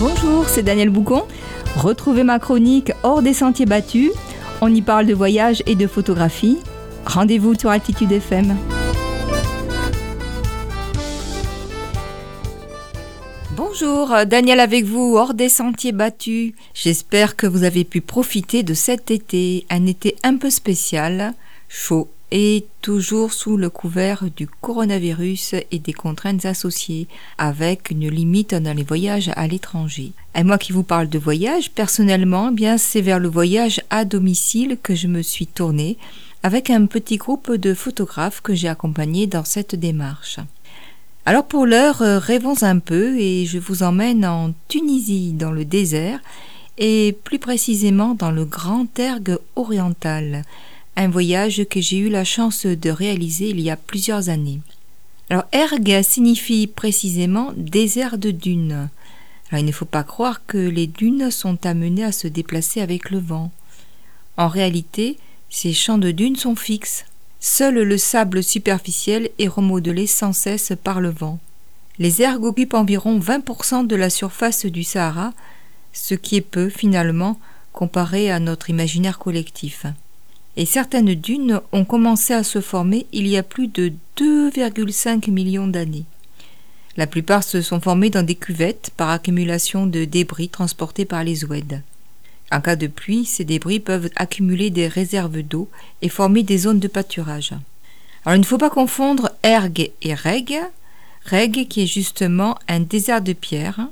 Bonjour, c'est Daniel Boucon. Retrouvez ma chronique Hors des sentiers battus. On y parle de voyage et de photographie. Rendez-vous sur Altitude FM. Bonjour, Daniel avec vous, hors des sentiers battus. J'espère que vous avez pu profiter de cet été, un été un peu spécial, chaud et toujours sous le couvert du coronavirus et des contraintes associées, avec une limite dans les voyages à l'étranger. Et moi qui vous parle de voyage, personnellement, eh bien c'est vers le voyage à domicile que je me suis tournée avec un petit groupe de photographes que j'ai accompagnés dans cette démarche. Alors pour l'heure, euh, rêvons un peu et je vous emmène en Tunisie, dans le désert, et plus précisément dans le Grand Ergue oriental, un voyage que j'ai eu la chance de réaliser il y a plusieurs années. Alors ergue signifie précisément désert de dunes. Alors il ne faut pas croire que les dunes sont amenées à se déplacer avec le vent. En réalité, ces champs de dunes sont fixes. Seul le sable superficiel est remodelé sans cesse par le vent. Les ergues occupent environ 20% de la surface du Sahara, ce qui est peu finalement comparé à notre imaginaire collectif et certaines dunes ont commencé à se former il y a plus de 2,5 millions d'années. La plupart se sont formées dans des cuvettes par accumulation de débris transportés par les ouèdes. En cas de pluie, ces débris peuvent accumuler des réserves d'eau et former des zones de pâturage. Alors il ne faut pas confondre ergue et reg. Reg qui est justement un désert de pierre,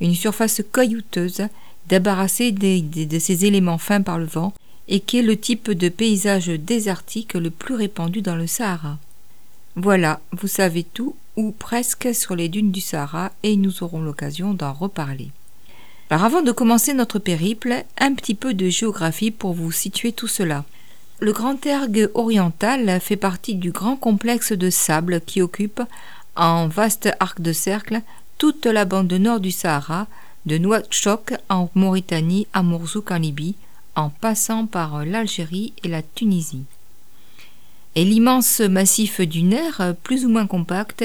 une surface caillouteuse débarrassée de ces éléments fins par le vent et qui est le type de paysage désertique le plus répandu dans le Sahara. Voilà, vous savez tout, ou presque, sur les dunes du Sahara, et nous aurons l'occasion d'en reparler. Alors avant de commencer notre périple, un petit peu de géographie pour vous situer tout cela. Le Grand Ergue oriental fait partie du grand complexe de sable qui occupe, en vaste arc de cercle, toute la bande nord du Sahara, de Nouakchott en Mauritanie à Mourzouk en Libye, en passant par l'Algérie et la Tunisie. Et l'immense massif dunaire, plus ou moins compact,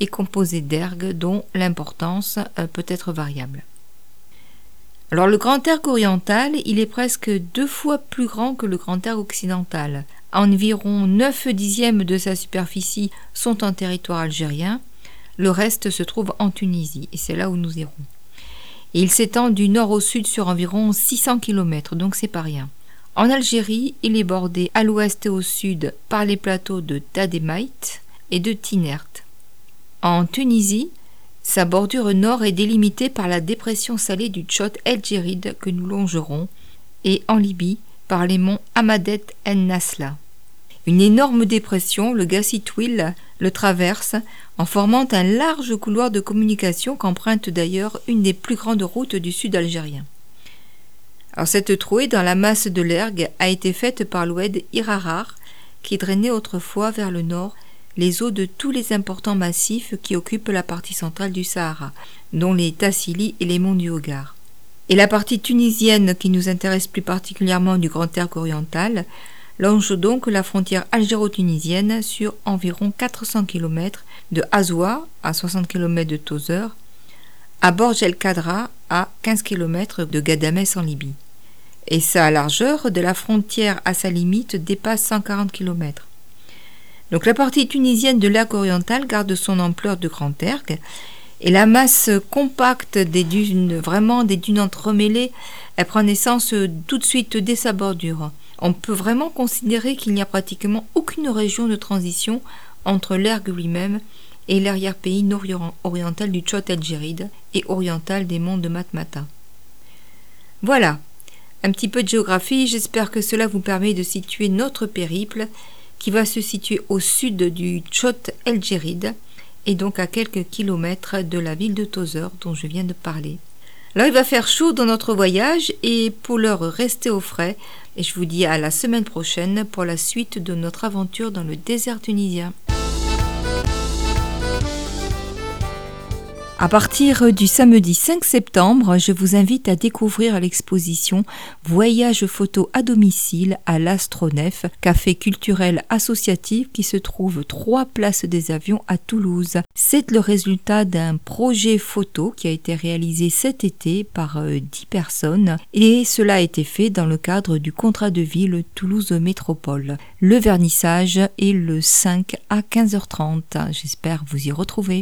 est composé d'ergues dont l'importance euh, peut être variable. Alors le grand ergue oriental, il est presque deux fois plus grand que le grand ergue occidental. Environ 9 dixièmes de sa superficie sont en territoire algérien, le reste se trouve en Tunisie, et c'est là où nous irons il s'étend du nord au sud sur environ 600 km, donc c'est pas rien. En Algérie, il est bordé à l'ouest et au sud par les plateaux de Tademaït et de Tinert. En Tunisie, sa bordure nord est délimitée par la dépression salée du Tchot El Djerid que nous longerons, et en Libye par les monts Amadet en Nasla. Une énorme dépression, le Gassitwil, le traverse en formant un large couloir de communication qu'emprunte d'ailleurs une des plus grandes routes du sud algérien. Alors cette trouée dans la masse de l'Ergue a été faite par l'oued Irarar, qui drainait autrefois vers le nord les eaux de tous les importants massifs qui occupent la partie centrale du Sahara, dont les Tassili et les monts du Hogar. Et la partie tunisienne qui nous intéresse plus particulièrement du Grand Ergue oriental longe donc la frontière algéro-tunisienne sur environ 400 km de Azoua à 60 km de Tozeur, à Borj el Kadra à 15 km de Gadamès en Libye. Et sa largeur de la frontière à sa limite dépasse 140 km. Donc la partie tunisienne de l'arc oriental garde son ampleur de grand ergue et la masse compacte des dunes, vraiment des dunes entremêlées, elle prend naissance tout de suite dès sa bordure on peut vraiment considérer qu'il n'y a pratiquement aucune région de transition entre l'ergue lui-même et l'arrière-pays nord-oriental du Tchot el et oriental des monts de Matmata. Voilà, un petit peu de géographie, j'espère que cela vous permet de situer notre périple qui va se situer au sud du Tchot el et donc à quelques kilomètres de la ville de Tozer dont je viens de parler. Là, il va faire chaud dans notre voyage et pour l'heure rester au frais, et je vous dis à la semaine prochaine pour la suite de notre aventure dans le désert tunisien. À partir du samedi 5 septembre, je vous invite à découvrir l'exposition Voyage photo à domicile à l'Astronef, café culturel associatif qui se trouve trois places des avions à Toulouse. C'est le résultat d'un projet photo qui a été réalisé cet été par 10 euh, personnes et cela a été fait dans le cadre du contrat de ville Toulouse Métropole. Le vernissage est le 5 à 15h30. J'espère vous y retrouver.